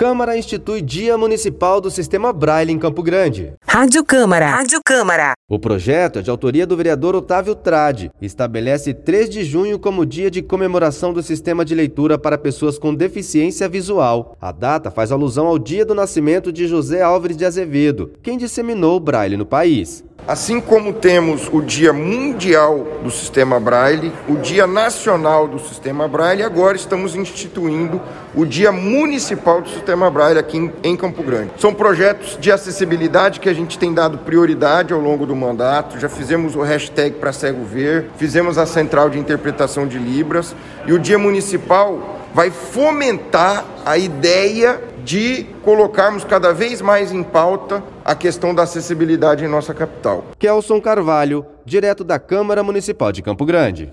Câmara institui Dia Municipal do Sistema Braille em Campo Grande. Rádio Câmara. Rádio Câmara. O projeto é de autoria do vereador Otávio Trade e estabelece 3 de junho como dia de comemoração do sistema de leitura para pessoas com deficiência visual. A data faz alusão ao dia do nascimento de José Álvares de Azevedo, quem disseminou o Braille no país. Assim como temos o Dia Mundial do Sistema Braille, o Dia Nacional do Sistema Braille, agora estamos instituindo o Dia Municipal do Sistema Braille aqui em Campo Grande. São projetos de acessibilidade que a gente tem dado prioridade ao longo do mandato. Já fizemos o hashtag para cego ver, fizemos a central de interpretação de Libras e o Dia Municipal vai fomentar a ideia de colocarmos cada vez mais em pauta a questão da acessibilidade em nossa capital. Kelson Carvalho, direto da Câmara Municipal de Campo Grande.